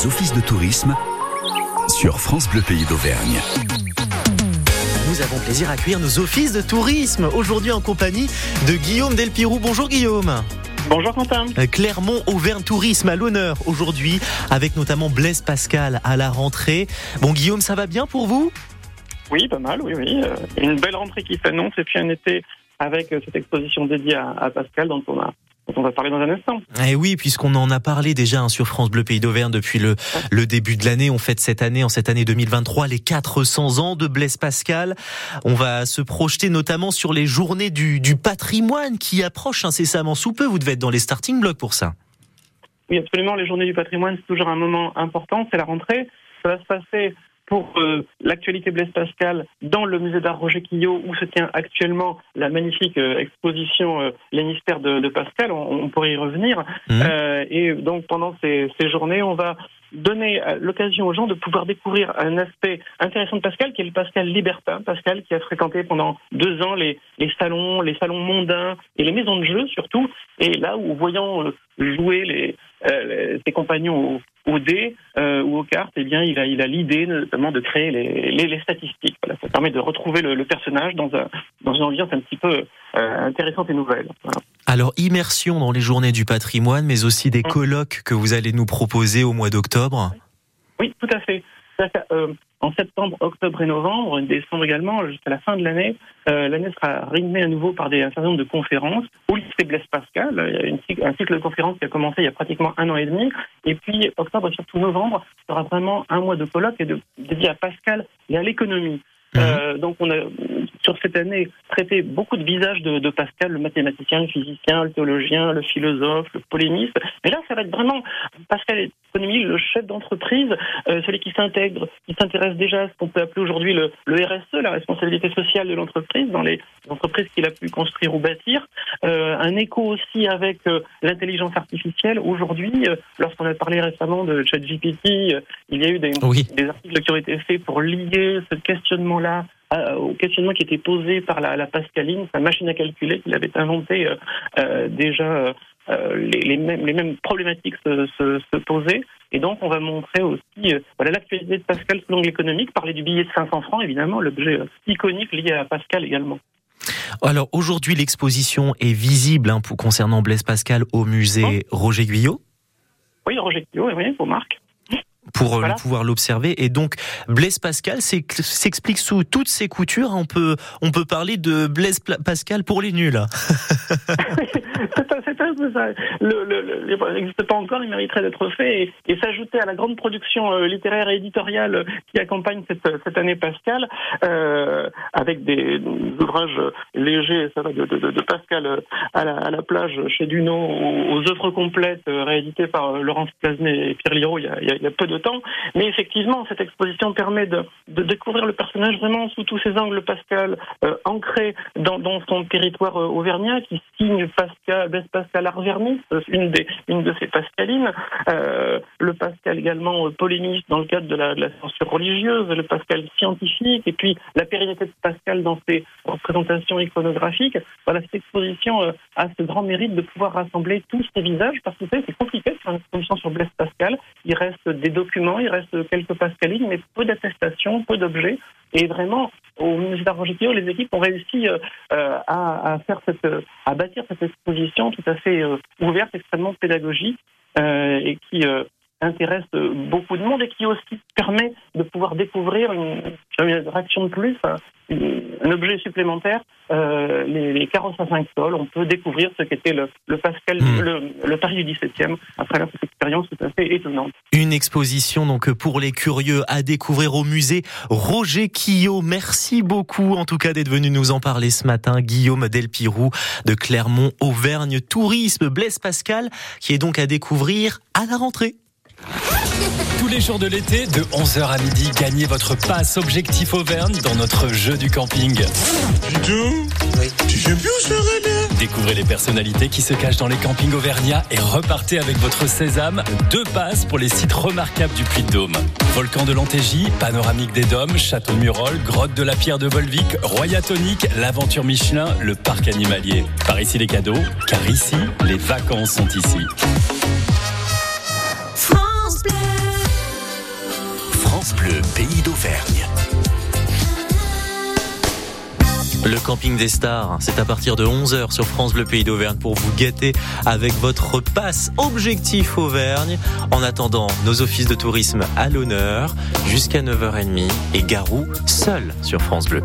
les offices de tourisme sur France Bleu Pays d'Auvergne. Nous avons plaisir à accueillir nos offices de tourisme aujourd'hui en compagnie de Guillaume Delpirou. Bonjour Guillaume. Bonjour Quentin. Euh, Clermont Auvergne Tourisme à l'honneur aujourd'hui avec notamment Blaise Pascal à la rentrée. Bon Guillaume, ça va bien pour vous? Oui, pas mal, oui, oui. Euh, Une belle rentrée qui s'annonce et puis un été avec euh, cette exposition dédiée à, Pascal dont on a on va parler dans un instant. Eh oui, puisqu'on en a parlé déjà hein, sur France Bleu Pays d'Auvergne depuis le, le début de l'année. On fête cette année, en cette année 2023, les 400 ans de Blaise Pascal. On va se projeter notamment sur les journées du, du patrimoine qui approchent incessamment sous peu. Vous devez être dans les starting blocks pour ça. Oui, absolument. Les journées du patrimoine, c'est toujours un moment important. C'est la rentrée. Ça va se passer pour euh, l'actualité Blaise Pascal dans le musée d'art Roger Quillot où se tient actuellement la magnifique euh, exposition euh, Les mystères de, de Pascal. On, on, pourrait y revenir. Mmh. Euh, et donc pendant ces, ces journées, on va donner l'occasion aux gens de pouvoir découvrir un aspect intéressant de Pascal, qui est le Pascal libertin. Pascal qui a fréquenté pendant deux ans les, les salons, les salons mondains et les maisons de jeu surtout. Et là où, voyant jouer les, euh, ses compagnons au, au dé euh, ou aux cartes, eh bien, il a, il a l'idée notamment de créer les, les, les statistiques. Voilà, ça permet de retrouver le, le, personnage dans, un, dans une ambiance un petit peu euh, intéressante et nouvelle. Voilà. Alors, immersion dans les journées du patrimoine, mais aussi des colloques que vous allez nous proposer au mois d'octobre? Oui, tout à fait. Euh, en septembre, octobre et novembre, décembre également, jusqu'à la fin de l'année, euh, l'année sera rythmée à nouveau par des, un certain nombre de conférences au lycée Blaise Pascal. Il y a une, un cycle de conférences qui a commencé il y a pratiquement un an et demi. Et puis, octobre et surtout novembre, sera vraiment un mois de et de, dédié à Pascal et à l'économie. Mmh. Euh, donc on a sur cette année traité beaucoup de visages de, de, Pascal, le mathématicien, le physicien, le théologien, le philosophe, le polémiste. Mais là, ça va être vraiment Pascal économie, le chef d'entreprise, euh, celui qui s'intègre, qui s'intéresse déjà à ce qu'on peut appeler aujourd'hui le, le, RSE, la responsabilité sociale de l'entreprise, dans les entreprises qu'il a pu construire ou bâtir. Euh, un écho aussi avec euh, l'intelligence artificielle. Aujourd'hui, euh, lorsqu'on a parlé récemment de ChatGPT, euh, il y a eu des, oui. des articles qui ont été faits pour lier ce questionnement là euh, au questionnement qui était posé par la, la Pascaline, sa machine à calculer qu'il avait inventé euh, euh, les, les, mêmes, les mêmes problématiques se, se, se, posaient. Et donc, on va montrer aussi voilà l'actualité de Pascal sous l'angle économique, parler du billet de 500 francs, évidemment, l'objet iconique lié à Pascal également. Alors aujourd'hui, l'exposition est visible hein, pour, concernant Blaise Pascal au musée. Roger Guyot. Oui, Roger Guyot, oui, vos marques pour voilà. pouvoir l'observer. Et donc, Blaise Pascal s'explique sous toutes ses coutures. On peut, on peut parler de Blaise Pascal pour les nuls. c'est un peu ça. Le, n'existe pas encore, il mériterait d'être fait et, et s'ajouter à la grande production euh, littéraire et éditoriale qui accompagne cette, cette année Pascal, euh, avec des, des, ouvrages légers, ça va de, de, de Pascal à la, à la, plage chez Duno, aux, aux œuvres complètes euh, rééditées par Laurence Plasnet et Pierre Liraud il y, a, il y a peu de temps. Mais effectivement, cette exposition permet de, découvrir le personnage vraiment sous tous ses angles, Pascal, euh, ancré dans, son territoire euh, auvergnat, qui signe Pascal, Blaise Pascal Arvernis, une, des, une de ses pascalines, euh, le Pascal également euh, polémiste dans le cadre de la, de censure religieuse, le Pascal scientifique, et puis la pérennité de Pascal dans ses représentations iconographiques. Voilà, cette exposition euh, a ce grand mérite de pouvoir rassembler tous ces visages, parce que c'est compliqué de faire une exposition sur Blaise Pascal. Il reste des documents, il reste quelques pascalines, mais peu d'attestations, peu d'objets. Et vraiment, au musée d'Argentino, les équipes ont réussi euh, à, à, faire cette, à bâtir cette exposition tout à fait euh, ouverte, extrêmement pédagogique, euh, et qui intéresse beaucoup de monde et qui aussi permet de pouvoir découvrir une, une réaction de plus, un objet supplémentaire, euh, les, les, carrosses à 5 sols. On peut découvrir ce qu'était le, le, Pascal, mmh. le, le, Paris du 17e à travers cette expérience tout à fait étonnante. Une exposition donc pour les curieux à découvrir au musée Roger Quillot. Merci beaucoup en tout cas d'être venu nous en parler ce matin. Guillaume Delpirou de Clermont Auvergne Tourisme Blaise Pascal qui est donc à découvrir à la rentrée. Tous les jours de l'été, de 11h à midi, gagnez votre passe Objectif Auvergne dans notre jeu du camping. Oui. Découvrez les personnalités qui se cachent dans les campings auvergnats et repartez avec votre sésame, deux passes pour les sites remarquables du Puy-de-Dôme. Volcan de l'Antégie, Panoramique des Dômes, Château de Murol, Grotte de la Pierre de Volvic, Royatonique, l'Aventure Michelin, le Parc Animalier. Par ici les cadeaux, car ici, les vacances sont ici. France Bleu France pays d'Auvergne. Le camping des stars, c'est à partir de 11h sur France Bleu Pays d'Auvergne pour vous gâter avec votre passe objectif Auvergne. En attendant, nos offices de tourisme à l'honneur jusqu'à 9h30 et Garou seul sur France Bleu.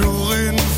toujours une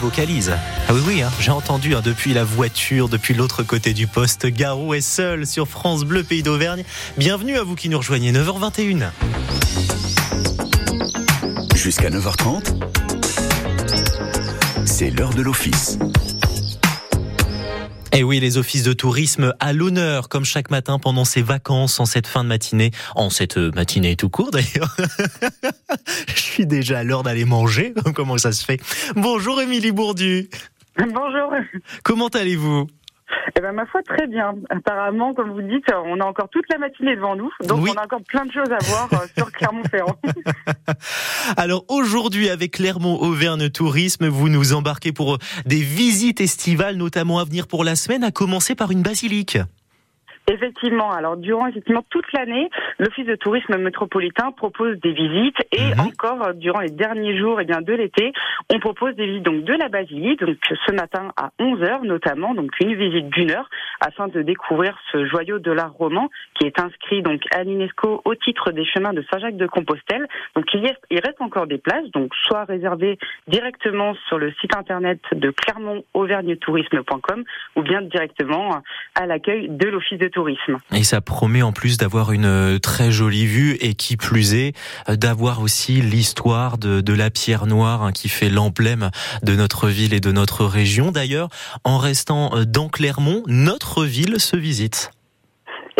vocalise. Ah oui, oui, hein, j'ai entendu hein, depuis la voiture, depuis l'autre côté du poste. Garou est seul sur France Bleu Pays d'Auvergne. Bienvenue à vous qui nous rejoignez, 9h21. Jusqu'à 9h30, c'est l'heure de l'office. Et eh oui, les offices de tourisme à l'honneur, comme chaque matin pendant ces vacances, en cette fin de matinée, en cette matinée tout court d'ailleurs. Je suis déjà à l'heure d'aller manger. Comment ça se fait? Bonjour Émilie Bourdu. Bonjour. Comment allez-vous? Eh ben, ma foi, très bien. Apparemment, comme vous dites, on a encore toute la matinée devant nous, donc on a encore plein de choses à voir euh, sur Clermont-Ferrand. Alors aujourd'hui, avec Clermont-Auvergne Tourisme, vous nous embarquez pour des visites estivales, notamment à venir pour la semaine, à commencer par une basilique. Effectivement, alors durant effectivement toute l'année, l'Office de tourisme métropolitain propose des visites et mhm. encore euh, durant les derniers jours et eh bien, de l'été, on propose des visites donc, de la basilique, donc ce matin à 11h notamment, donc une visite d'une heure afin de découvrir ce joyau de l'art roman qui est inscrit donc à l'UNESCO au titre des chemins de Saint-Jacques de Compostelle. Donc il, y il reste encore des places, donc soit réservées directement sur le site internet de Clermont tourisme.com ou bien directement à l'accueil de l'Office de tourisme. Et ça promet en plus d'avoir une euh, très jolie vue et qui plus est euh, d'avoir aussi l'histoire de, la pierre noire hein, qui fait l'emblème de notre ville et de notre région. D'ailleurs, en restant euh, dans Clermont, notre ville se visite.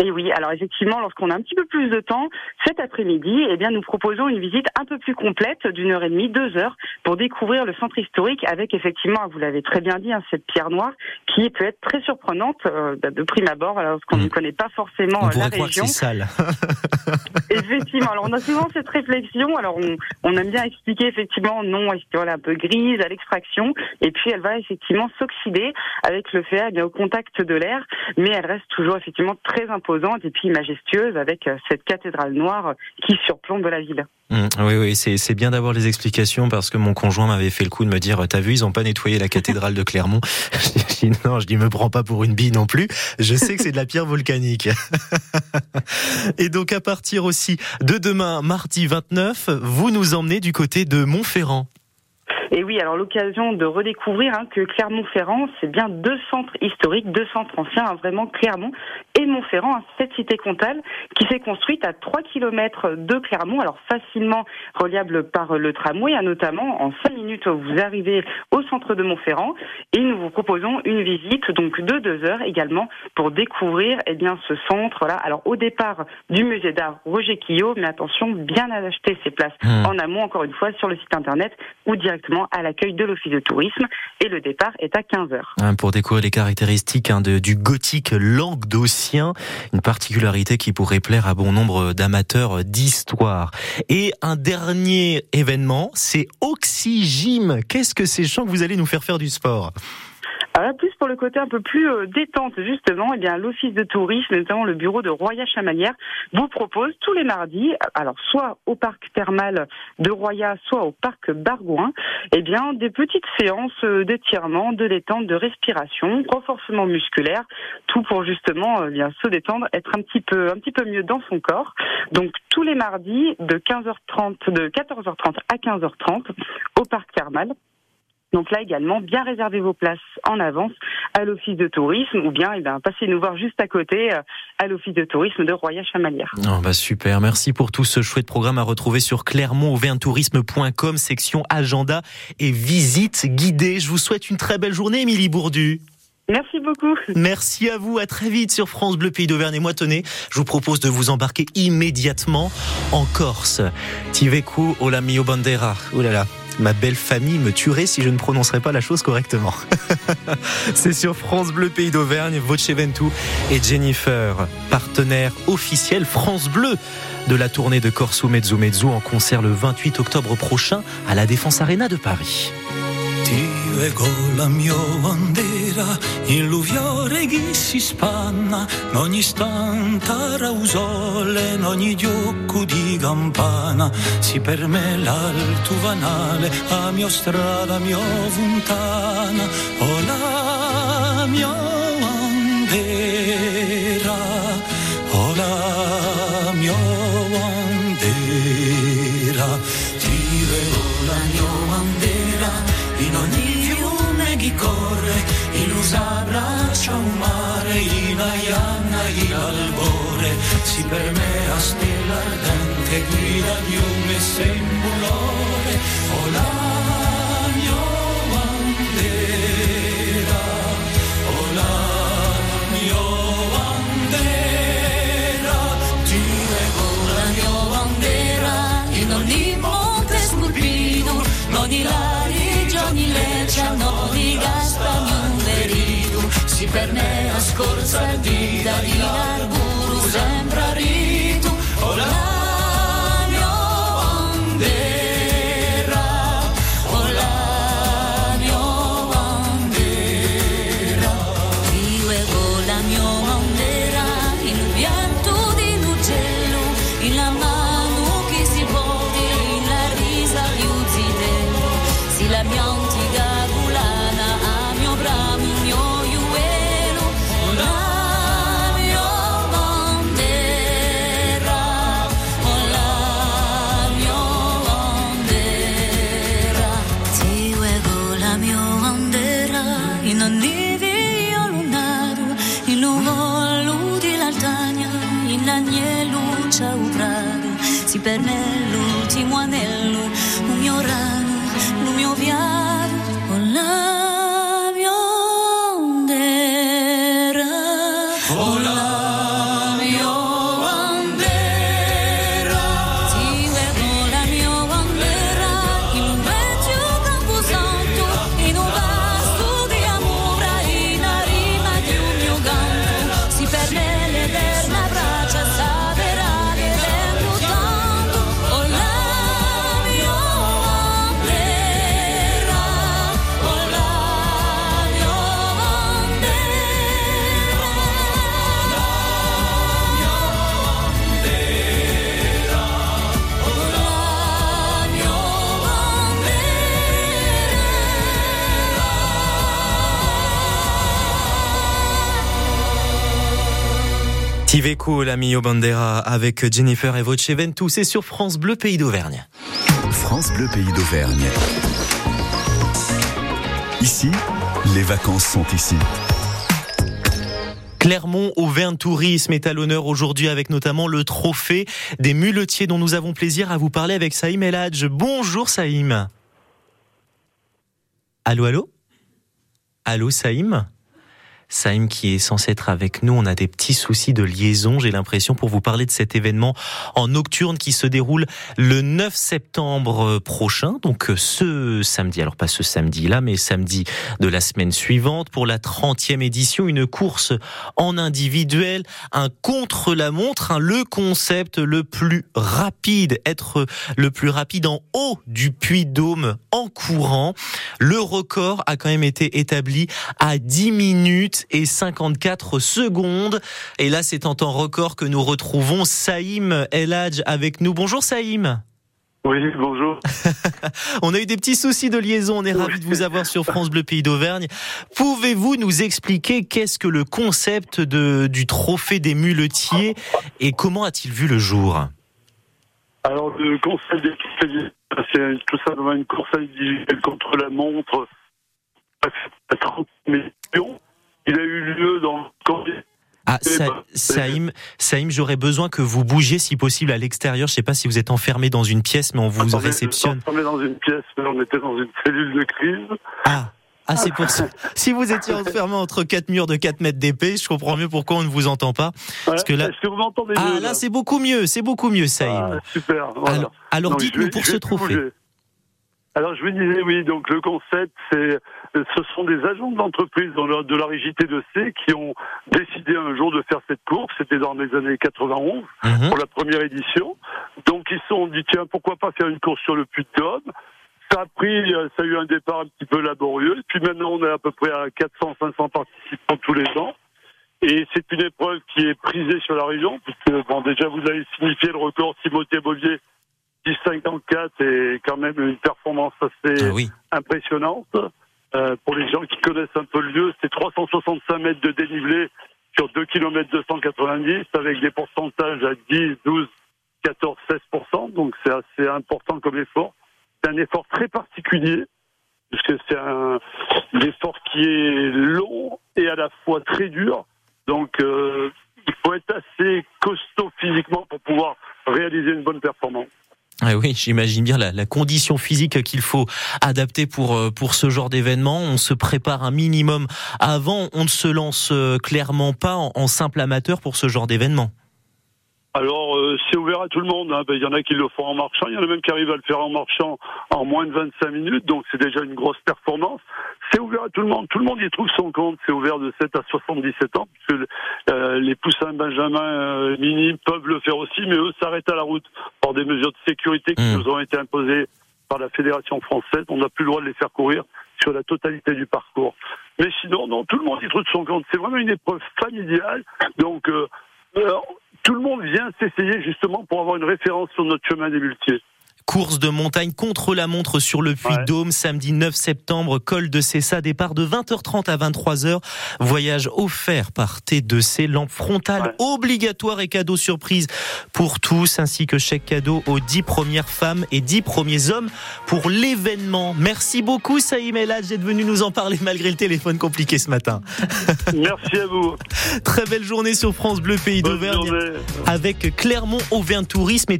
Et oui, alors effectivement, lorsqu'on a un petit peu plus de temps, cet après-midi, eh bien, nous proposons une visite un peu plus complète d'une heure et demie, deux heures, pour découvrir le centre historique avec effectivement, vous l'avez très bien dit, hein, cette pierre noire qui peut être très surprenante euh, de prime abord, alors qu'on mmh. ne connaît pas forcément on la région. sale. effectivement, alors on a souvent cette réflexion. Alors on, on aime bien expliquer effectivement non, est un peu grise à l'extraction, et puis elle va effectivement s'oxyder avec le fer, eh bien, au contact de l'air, mais elle reste toujours effectivement très et puis majestueuse avec euh, cette cathédrale noire qui surplombe la ville. Mmh, oui, oui, c'est bien d'avoir les explications parce que mon conjoint m'avait fait le coup de me dire, t'as vu, ils ont pas nettoyé la cathédrale de Clermont? je dis non, je dis me prends pas pour une bille non plus. Je sais que c'est de la pierre volcanique. et donc à partir aussi de demain, mardi 29, vous nous emmenez du côté de Montferrand. Et oui, alors l'occasion de redécouvrir hein, que Clermont-Ferrand, c'est bien deux centres historiques, deux centres anciens, hein, vraiment Clermont et Montferrand, hein, cette cité comtale qui s'est construite à 3 km de Clermont, alors facilement reliable par le tramway, hein, notamment en 5 minutes vous arrivez au centre de Montferrand et nous vous proposons une visite donc de deux heures également pour découvrir eh bien ce centre. Voilà, alors au départ du musée d'art Roger Quillot, mais attention bien à acheter ses places mmh. en amont encore une fois sur le site internet ou directement à l'accueil de l'Office de tourisme et le départ est à 15h. Hein, pour découvrir les caractéristiques hein, du gothique languedocien, une particularité qui pourrait plaire à bon nombre d'amateurs d'histoire. Et un dernier événement, c'est Oxygym. Qu'est-ce que c'est chant que vous allez nous faire faire du sport? Alors plus pour le côté un peu plus euh, détente, justement, eh bien l'Office de tourisme, notamment le bureau de Roya Chamalière, vous propose tous les mardis, alors soit au parc thermal de Roya, soit au parc Bargouin, eh bien des petites séances euh, d'étirement, de détente, de respiration, renforcement musculaire, tout pour justement euh, bien se détendre, être un petit peu un petit peu mieux dans son corps. Donc tous les mardis de 15h30 de 14h30 à 15h30 au parc thermal. Donc là également, bien réservez vos places en avance à l'office de tourisme ou bien eh bien, passez nous voir juste à côté euh, à l'office de tourisme de Roya Chamalière. Oh bah super, merci pour tout ce chouette programme à retrouver sur clermont-tourisme.com, section agenda et visite guidée. Je vous souhaite une très belle journée, Émilie Bourdu. Merci beaucoup. Merci à vous. À très vite sur France Bleu Pays d'Auvergne. Et moi, tenez, je vous propose de vous embarquer immédiatement en Corse. Tiveco Ola mio bandera. Là là ma belle famille me tuerait si je ne prononcerais pas la chose correctement. C'est sur France Bleu Pays d'Auvergne, Voce Ventu et Jennifer, partenaire officiel France Bleu de la tournée de Corso Mezzo Mezzo en concert le 28 octobre prochain à la Défense Arena de Paris. Leggo la mia bandera in l'uviore che si spanna in ogni istante rausole in ogni diocco di campana. Si per me l'alto vanale a mia strada mia fontana o la mia bandera o la mia bandera in usa braccia un mare in aianna in albore. Si per me a stella ardente guida di un messe in bulore per me a scorza di Dalila Guru sembra ridere. Via lunaru in luvolo di l'altagna in agnello c'è un prado si pernello l'ultimo anello un mio rano un mio viaggio Tiveco, la Mio Bandera avec Jennifer et Voceven, tous c'est sur France Bleu Pays d'Auvergne. France Bleu Pays d'Auvergne. Ici, les vacances sont ici. Clermont Auvergne Tourisme est à l'honneur aujourd'hui avec notamment le trophée des muletiers dont nous avons plaisir à vous parler avec Saïm Eladj. Bonjour Saïm. Allô, allô? Allô Saïm? Saïm qui est censé être avec nous, on a des petits soucis de liaison, j'ai l'impression, pour vous parler de cet événement en nocturne qui se déroule le 9 septembre prochain, donc ce samedi, alors pas ce samedi-là, mais samedi de la semaine suivante, pour la 30e édition, une course en individuel, un contre-la-montre, hein, le concept le plus rapide, être le plus rapide en haut du Puy-Dôme en courant. Le record a quand même été établi à 10 minutes et 54 secondes. Et là, c'est en temps record que nous retrouvons Saïm Eladj avec nous. Bonjour Saïm. Oui, bonjour. On a eu des petits soucis de liaison. On est ravis de vous avoir sur France Bleu Pays d'Auvergne. Pouvez-vous nous expliquer qu'est-ce que le concept de, du trophée des muletiers et comment a-t-il vu le jour? Alors, le concept des c'est tout simplement une course individuelle contre la montre à 30 millions. Il a eu lieu dans le ah, Sa Saïm, Saïm j'aurais besoin que vous bougiez si possible à l'extérieur. Je ne sais pas si vous êtes enfermé dans une pièce, mais on vous Attendez, réceptionne. enfermé dans une pièce, mais on était dans une cellule de crise. Ah, ah c'est pour ça. Si vous étiez enfermé entre quatre murs de 4 mètres d'épée, je comprends mieux pourquoi on ne vous entend pas. Parce que là... Est-ce que vous m'entendez Ah, mieux là, c'est beaucoup mieux, c'est beaucoup mieux, Saïm. Ah, super. Voilà. Alors, dites-nous pour ce trophée. bouger. Alors je vous disais oui, donc le concept, c'est, ce sont des agents de l'entreprise de la régie T2C qui ont décidé un jour de faire cette course. C'était dans les années 91 Mhm. pour la première édition. Donc ils se sont dit tiens pourquoi pas faire une course sur le Puy de Dôme. Ça a pris, euh, ça a eu un départ un petit peu laborieux. Puis maintenant on est à peu près à 400-500 participants tous les ans. Et c'est une épreuve qui est prisée sur la région, puisque bon déjà vous avez signifié le record Timothée Bovier 10,54 est quand même une performance assez Ah oui. impressionnante. Euh, pour les gens qui connaissent un peu le lieu, c'est 365 mètres de dénivelé sur 2 km 290 avec des pourcentages à 10, 12, 14, 16 Donc c'est assez important comme effort. C'est un effort très particulier puisque c'est un effort qui est long et à la fois très dur. Donc euh, il faut être assez costaud physiquement pour pouvoir réaliser une bonne performance. Ah oui, j'imagine bien la, la condition physique qu'il faut adapter pour euh, pour ce genre d'événement. On se prépare un minimum avant. On ne se lance euh, clairement pas en, en simple amateur pour ce genre d'événement. Alors, euh, c'est ouvert à tout le monde. hein. Ben, Il y en a qui le font en marchant, il y en a même qui arrivent à le faire en marchant en moins de 25 minutes, donc c'est déjà une grosse performance. C'est ouvert à tout le monde, tout le monde y trouve son compte. C'est ouvert de 7 à 77 ans, puisque euh, les poussins Benjamin euh, mini peuvent le faire aussi, mais eux s'arrêtent à la route par des mesures de sécurité qui Mm. nous ont été imposées par la Fédération française. On n'a plus le droit de les faire courir sur la totalité du parcours. Mais sinon, non, tout le monde y trouve son compte. C'est vraiment une épreuve familiale, donc... euh, euh, tout le monde vient s'essayer justement pour avoir une référence sur notre chemin des muletiers. Course de montagne contre la montre sur le Puy-de-Dôme, samedi 9 septembre, col de Cessa, départ de 20h30 à 23h. Voyage offert par T2C, lampe frontale obligatoire et cadeau surprise pour tous, ainsi que chèque cadeau aux 10 premières femmes et 10 premiers hommes pour l'événement. Merci beaucoup Saïm Eladj d'être venu nous en parler malgré le téléphone compliqué ce matin. Merci à vous. Très belle journée sur France Bleu Pays d'Auvergne avec Clermont Auvergne Tourisme et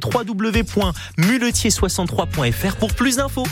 www.muletier63.fr pour plus d'infos.